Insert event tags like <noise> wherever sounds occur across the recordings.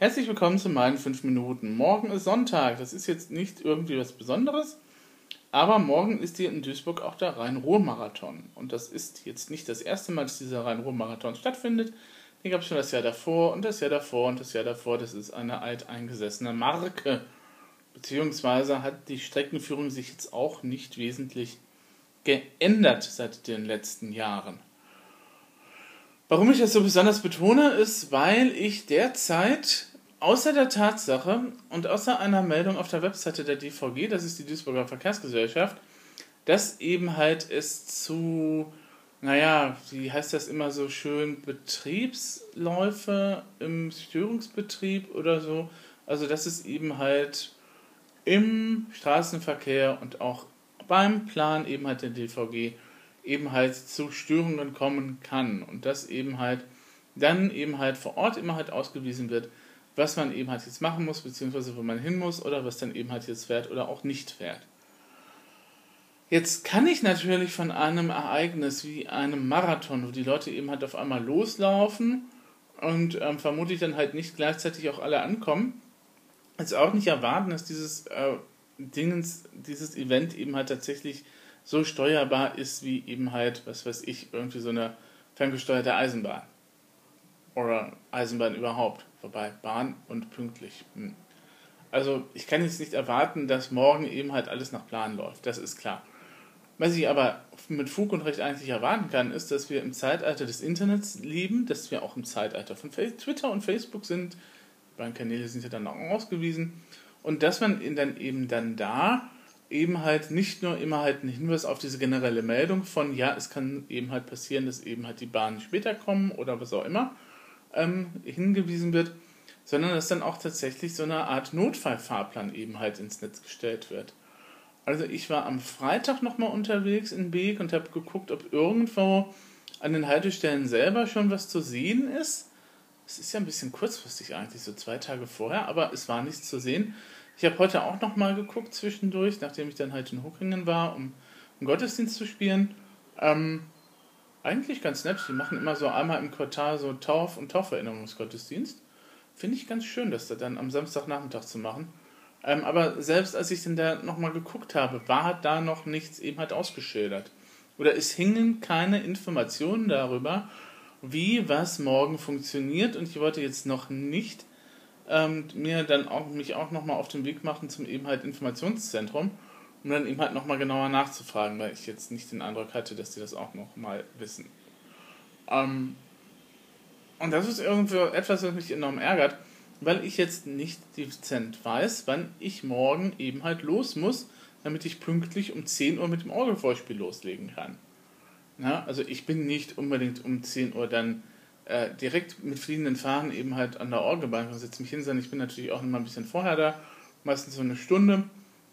Herzlich willkommen zu meinen 5 Minuten. Morgen ist Sonntag. Das ist jetzt nicht irgendwie was Besonderes, aber morgen ist hier in Duisburg auch der Rhein-Ruhr-Marathon. Und das ist jetzt nicht das erste Mal, dass dieser Rhein-Ruhr-Marathon stattfindet. Den gab es schon das Jahr davor und das Jahr davor und das Jahr davor. Das ist eine alteingesessene Marke. Beziehungsweise hat die Streckenführung sich jetzt auch nicht wesentlich geändert seit den letzten Jahren. Warum ich das so besonders betone, ist, weil ich derzeit außer der Tatsache und außer einer Meldung auf der Webseite der DVG, das ist die Duisburger Verkehrsgesellschaft, dass eben halt es zu, naja, wie heißt das immer so schön, Betriebsläufe im Störungsbetrieb oder so, also dass es eben halt im Straßenverkehr und auch beim Plan eben halt der DVG eben halt zu Störungen kommen kann und dass eben halt dann eben halt vor Ort immer halt ausgewiesen wird, was man eben halt jetzt machen muss, beziehungsweise wo man hin muss oder was dann eben halt jetzt fährt oder auch nicht fährt. Jetzt kann ich natürlich von einem Ereignis wie einem Marathon, wo die Leute eben halt auf einmal loslaufen und ähm, vermutlich dann halt nicht gleichzeitig auch alle ankommen, jetzt auch nicht erwarten, dass dieses äh, Dingens, dieses Event eben halt tatsächlich so steuerbar ist wie eben halt, was weiß ich, irgendwie so eine ferngesteuerte Eisenbahn. Oder Eisenbahn überhaupt. Wobei Bahn und pünktlich. Hm. Also ich kann jetzt nicht erwarten, dass morgen eben halt alles nach Plan läuft. Das ist klar. Was ich aber mit Fug und Recht eigentlich erwarten kann, ist, dass wir im Zeitalter des Internets leben, dass wir auch im Zeitalter von Twitter und Facebook sind. Die beiden Kanäle sind ja dann auch ausgewiesen. Und dass man dann eben dann da eben halt nicht nur immer halt ein Hinweis auf diese generelle Meldung von, ja, es kann eben halt passieren, dass eben halt die Bahnen später kommen oder was auch immer ähm, hingewiesen wird, sondern dass dann auch tatsächlich so eine Art Notfallfahrplan eben halt ins Netz gestellt wird. Also ich war am Freitag nochmal unterwegs in Beek und habe geguckt, ob irgendwo an den Haltestellen selber schon was zu sehen ist. Es ist ja ein bisschen kurzfristig eigentlich, so zwei Tage vorher, aber es war nichts zu sehen. Ich habe heute auch noch mal geguckt zwischendurch, nachdem ich dann halt in Huckingen war, um einen Gottesdienst zu spielen. Ähm, eigentlich ganz nett. Die machen immer so einmal im Quartal so Tauf- und Tauferinnerungsgottesdienst. Finde ich ganz schön, das da dann am Samstagnachmittag zu machen. Ähm, aber selbst als ich dann da nochmal geguckt habe, war da noch nichts eben halt ausgeschildert. Oder es hingen keine Informationen darüber, wie was morgen funktioniert. Und ich wollte jetzt noch nicht ähm, mir dann auch mich auch nochmal auf den Weg machen zum eben halt Informationszentrum, um dann eben halt nochmal genauer nachzufragen, weil ich jetzt nicht den Eindruck hatte, dass die das auch nochmal wissen. Ähm, und das ist irgendwie etwas, was mich enorm ärgert, weil ich jetzt nicht dezent weiß, wann ich morgen eben halt los muss, damit ich pünktlich um 10 Uhr mit dem Orgelvorspiel loslegen kann. Ja, also ich bin nicht unbedingt um 10 Uhr dann äh, direkt mit fliegenden Fahnen eben halt an der Orgelbank und setze mich hin, sondern ich bin natürlich auch immer ein bisschen vorher da, meistens so eine Stunde.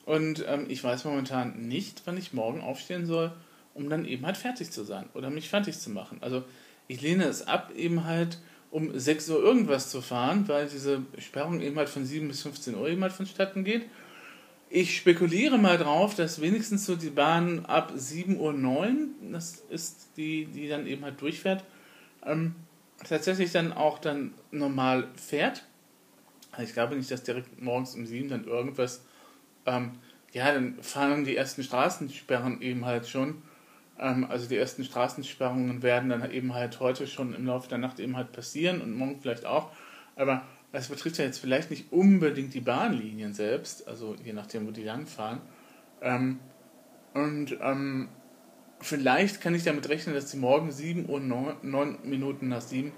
Und ähm, ich weiß momentan nicht, wann ich morgen aufstehen soll, um dann eben halt fertig zu sein oder mich fertig zu machen. Also ich lehne es ab, eben halt um 6 Uhr irgendwas zu fahren, weil diese Sperrung eben halt von 7 bis 15 Uhr eben halt vonstatten geht. Ich spekuliere mal drauf, dass wenigstens so die Bahn ab 7.09 Uhr, das ist die, die dann eben halt durchfährt, ähm, tatsächlich dann auch dann normal fährt. Also ich glaube nicht, dass direkt morgens um sieben dann irgendwas, ähm, ja, dann fahren die ersten Straßensperren eben halt schon. Ähm, also die ersten Straßensperrungen werden dann eben halt heute schon im Laufe der Nacht eben halt passieren und morgen vielleicht auch. Aber das betrifft ja jetzt vielleicht nicht unbedingt die Bahnlinien selbst, also je nachdem, wo die langfahren. Ähm, und ähm, vielleicht kann ich damit rechnen, dass sie morgen 7 Uhr 9, 9 Minuten nach 7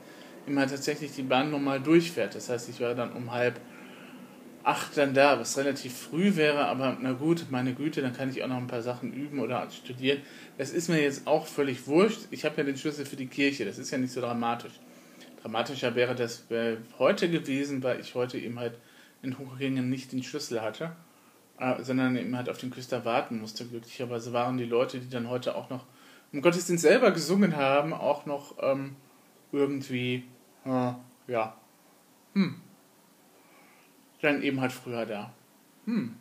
immer tatsächlich die Bahn nochmal durchfährt. Das heißt, ich wäre dann um halb acht dann da, was relativ früh wäre, aber na gut, meine Güte, dann kann ich auch noch ein paar Sachen üben oder studieren. Das ist mir jetzt auch völlig wurscht. Ich habe ja den Schlüssel für die Kirche, das ist ja nicht so dramatisch. Dramatischer wäre das heute gewesen, weil ich heute eben halt in Hochringen nicht den Schlüssel hatte. Äh, sondern eben halt auf den Küster warten musste. Glücklicherweise waren die Leute, die dann heute auch noch im Gottesdienst selber gesungen haben, auch noch ähm, irgendwie, äh, ja, hm, dann eben halt früher da. Hm.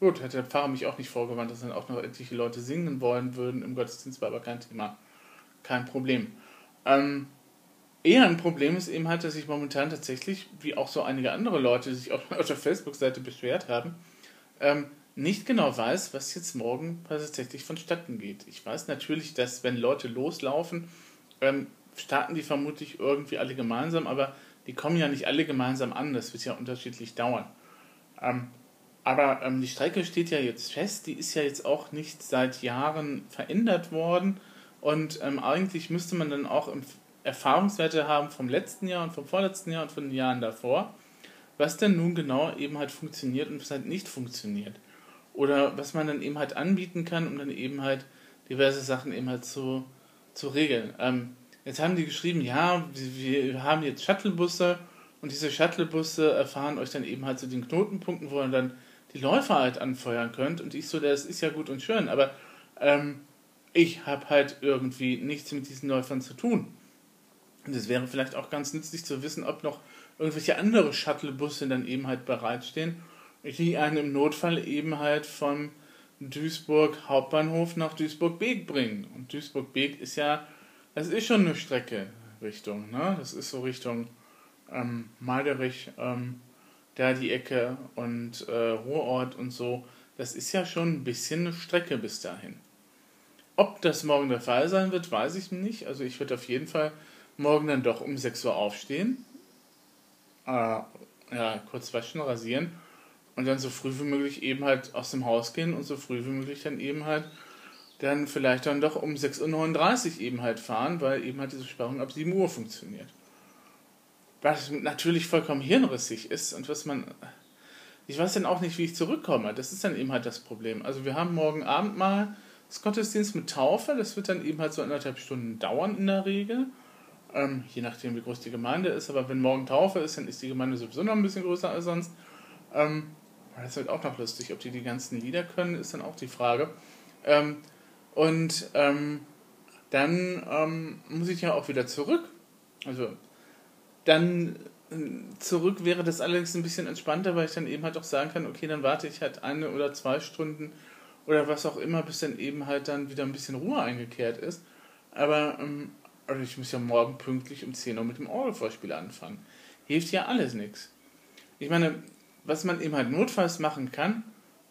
Gut, hätte der Pfarrer mich auch nicht vorgewandt, dass dann auch noch etliche Leute singen wollen würden im Gottesdienst, war aber kein Thema. Kein Problem. Ähm, eher ein Problem ist eben halt, dass ich momentan tatsächlich, wie auch so einige andere Leute, die sich <laughs> auf der Facebook-Seite beschwert haben, ähm, nicht genau weiß, was jetzt morgen tatsächlich vonstatten geht. Ich weiß natürlich, dass wenn Leute loslaufen, ähm, starten die vermutlich irgendwie alle gemeinsam, aber die kommen ja nicht alle gemeinsam an, das wird ja unterschiedlich dauern. Ähm, aber ähm, die Strecke steht ja jetzt fest, die ist ja jetzt auch nicht seit Jahren verändert worden und ähm, eigentlich müsste man dann auch Erfahrungswerte haben vom letzten Jahr und vom vorletzten Jahr und von den Jahren davor, was denn nun genau eben halt funktioniert und was halt nicht funktioniert. Oder was man dann eben halt anbieten kann, um dann eben halt diverse Sachen eben halt zu, zu regeln. Ähm, jetzt haben die geschrieben, ja, wir haben jetzt Shuttlebusse und diese Shuttlebusse erfahren euch dann eben halt zu den Knotenpunkten, wo ihr dann die Läufer halt anfeuern könnt. Und ich so, das ist ja gut und schön, aber ähm, ich habe halt irgendwie nichts mit diesen Läufern zu tun. Und es wäre vielleicht auch ganz nützlich zu wissen, ob noch irgendwelche andere Shuttlebusse dann eben halt bereitstehen, die einen im Notfall eben halt von Duisburg Hauptbahnhof nach Duisburg-Beek bringen. Und Duisburg-Beek ist ja, das ist schon eine Strecke Richtung, ne? Das ist so Richtung ähm, Malderich, ähm, da die Ecke und äh, Ruhrort und so. Das ist ja schon ein bisschen eine Strecke bis dahin. Ob das morgen der Fall sein wird, weiß ich nicht. Also ich werde auf jeden Fall morgen dann doch um 6 Uhr aufstehen, äh, ja, kurz waschen, rasieren und dann so früh wie möglich eben halt aus dem Haus gehen und so früh wie möglich dann eben halt dann vielleicht dann doch um 6.39 Uhr eben halt fahren, weil eben halt diese Sperrung ab 7 Uhr funktioniert. Was natürlich vollkommen hirnrissig ist und was man. Ich weiß dann auch nicht, wie ich zurückkomme. Das ist dann eben halt das Problem. Also wir haben morgen Abend mal das Gottesdienst mit Taufe. Das wird dann eben halt so anderthalb Stunden dauern in der Regel. Ähm, je nachdem, wie groß die Gemeinde ist. Aber wenn morgen Taufe ist, dann ist die Gemeinde sowieso noch ein bisschen größer als sonst. Ähm, das wird auch noch lustig. Ob die die ganzen Lieder können, ist dann auch die Frage. Ähm, und ähm, dann ähm, muss ich ja auch wieder zurück. Also dann äh, zurück wäre das allerdings ein bisschen entspannter, weil ich dann eben halt auch sagen kann, okay, dann warte ich halt eine oder zwei Stunden oder was auch immer, bis dann eben halt dann wieder ein bisschen Ruhe eingekehrt ist. Aber ähm, also ich muss ja morgen pünktlich um 10 Uhr mit dem Orgelvorspiel anfangen. Hilft ja alles nichts. Ich meine, was man eben halt notfalls machen kann,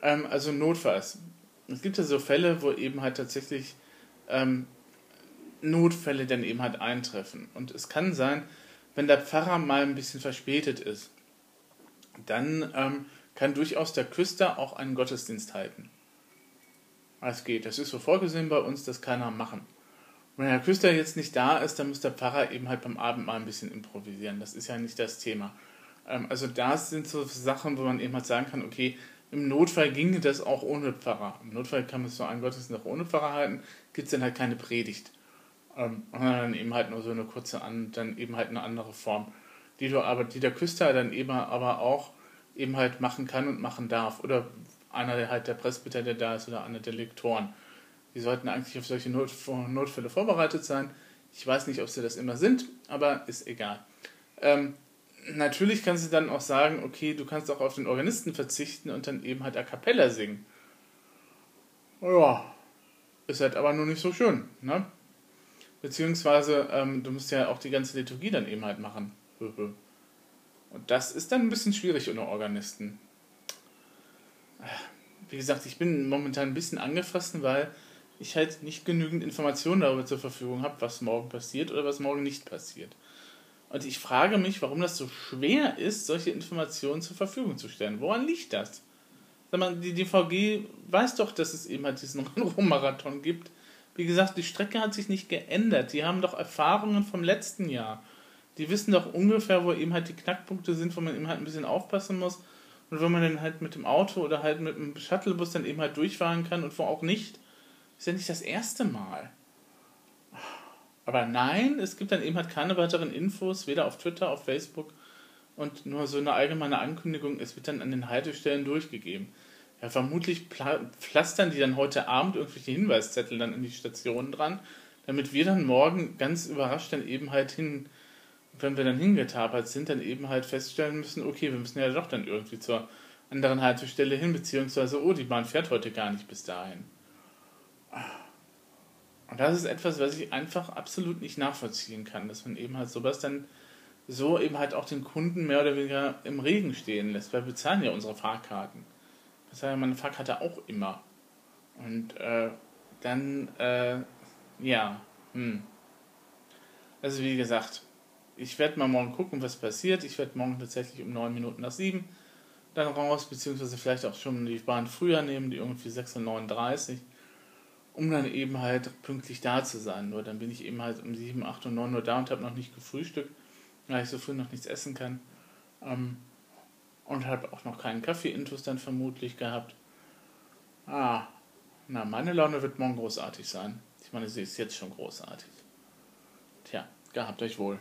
ähm, also notfalls. Es gibt ja so Fälle, wo eben halt tatsächlich ähm, Notfälle dann eben halt eintreffen. Und es kann sein, wenn der Pfarrer mal ein bisschen verspätet ist, dann ähm, kann durchaus der Küster auch einen Gottesdienst halten. Das geht. Das ist so vorgesehen bei uns, das kann er machen. Wenn der Küster jetzt nicht da ist, dann muss der Pfarrer eben halt beim Abend mal ein bisschen improvisieren. Das ist ja nicht das Thema. Ähm, also das sind so Sachen, wo man eben halt sagen kann, okay, im Notfall ginge das auch ohne Pfarrer. Im Notfall kann man so einen Gottesdienst auch ohne Pfarrer halten, gibt es dann halt keine Predigt. Ähm, und dann eben halt nur so eine kurze, an, dann eben halt eine andere Form, die du aber, die der Küster dann eben aber auch eben halt machen kann und machen darf. Oder einer halt der Presbyter, der da ist, oder einer der Lektoren. Die sollten eigentlich auf solche Not Notfälle vorbereitet sein. Ich weiß nicht, ob sie das immer sind, aber ist egal. Ähm, natürlich kannst du dann auch sagen, okay, du kannst auch auf den Organisten verzichten und dann eben halt a cappella singen. Ja, ist halt aber nur nicht so schön, ne? Beziehungsweise, ähm, du musst ja auch die ganze Liturgie dann eben halt machen. Und das ist dann ein bisschen schwierig ohne Organisten. Wie gesagt, ich bin momentan ein bisschen angefressen, weil ich halt nicht genügend Informationen darüber zur Verfügung habe, was morgen passiert oder was morgen nicht passiert. Und ich frage mich, warum das so schwer ist, solche Informationen zur Verfügung zu stellen. Woran liegt das? Sag mal, die DVG weiß doch, dass es eben halt diesen <laughs> Rom-Marathon gibt. Wie gesagt, die Strecke hat sich nicht geändert. Die haben doch Erfahrungen vom letzten Jahr. Die wissen doch ungefähr, wo eben halt die Knackpunkte sind, wo man eben halt ein bisschen aufpassen muss. Und wo man dann halt mit dem Auto oder halt mit dem Shuttlebus dann eben halt durchfahren kann und wo auch nicht. Ist ja nicht das erste Mal. Aber nein, es gibt dann eben halt keine weiteren Infos, weder auf Twitter, auf Facebook und nur so eine allgemeine Ankündigung, es wird dann an den Haltestellen durchgegeben. Ja, vermutlich pflastern die dann heute Abend irgendwelche Hinweiszettel dann an die Stationen dran, damit wir dann morgen ganz überrascht dann eben halt hin, wenn wir dann hingetapert sind, dann eben halt feststellen müssen, okay, wir müssen ja doch dann irgendwie zur anderen Haltestelle hin, beziehungsweise, oh, die Bahn fährt heute gar nicht bis dahin. Und das ist etwas, was ich einfach absolut nicht nachvollziehen kann, dass man eben halt sowas dann so eben halt auch den Kunden mehr oder weniger im Regen stehen lässt, weil wir bezahlen ja unsere Fahrkarten. Das heißt ja meine Fahrkarte auch immer. Und äh, dann, äh, ja, hm. Also wie gesagt, ich werde mal morgen gucken, was passiert. Ich werde morgen tatsächlich um 9 Minuten nach 7 dann raus, beziehungsweise vielleicht auch schon die Bahn früher nehmen, die irgendwie 6.39 Uhr, um dann eben halt pünktlich da zu sein. Nur dann bin ich eben halt um 7, 8 und 9 Uhr da und habe noch nicht gefrühstückt, weil ich so früh noch nichts essen kann. Ähm, und habe auch noch keinen Kaffee-Intus dann vermutlich gehabt. Ah, na, meine Laune wird morgen großartig sein. Ich meine, sie ist jetzt schon großartig. Tja, gehabt euch wohl.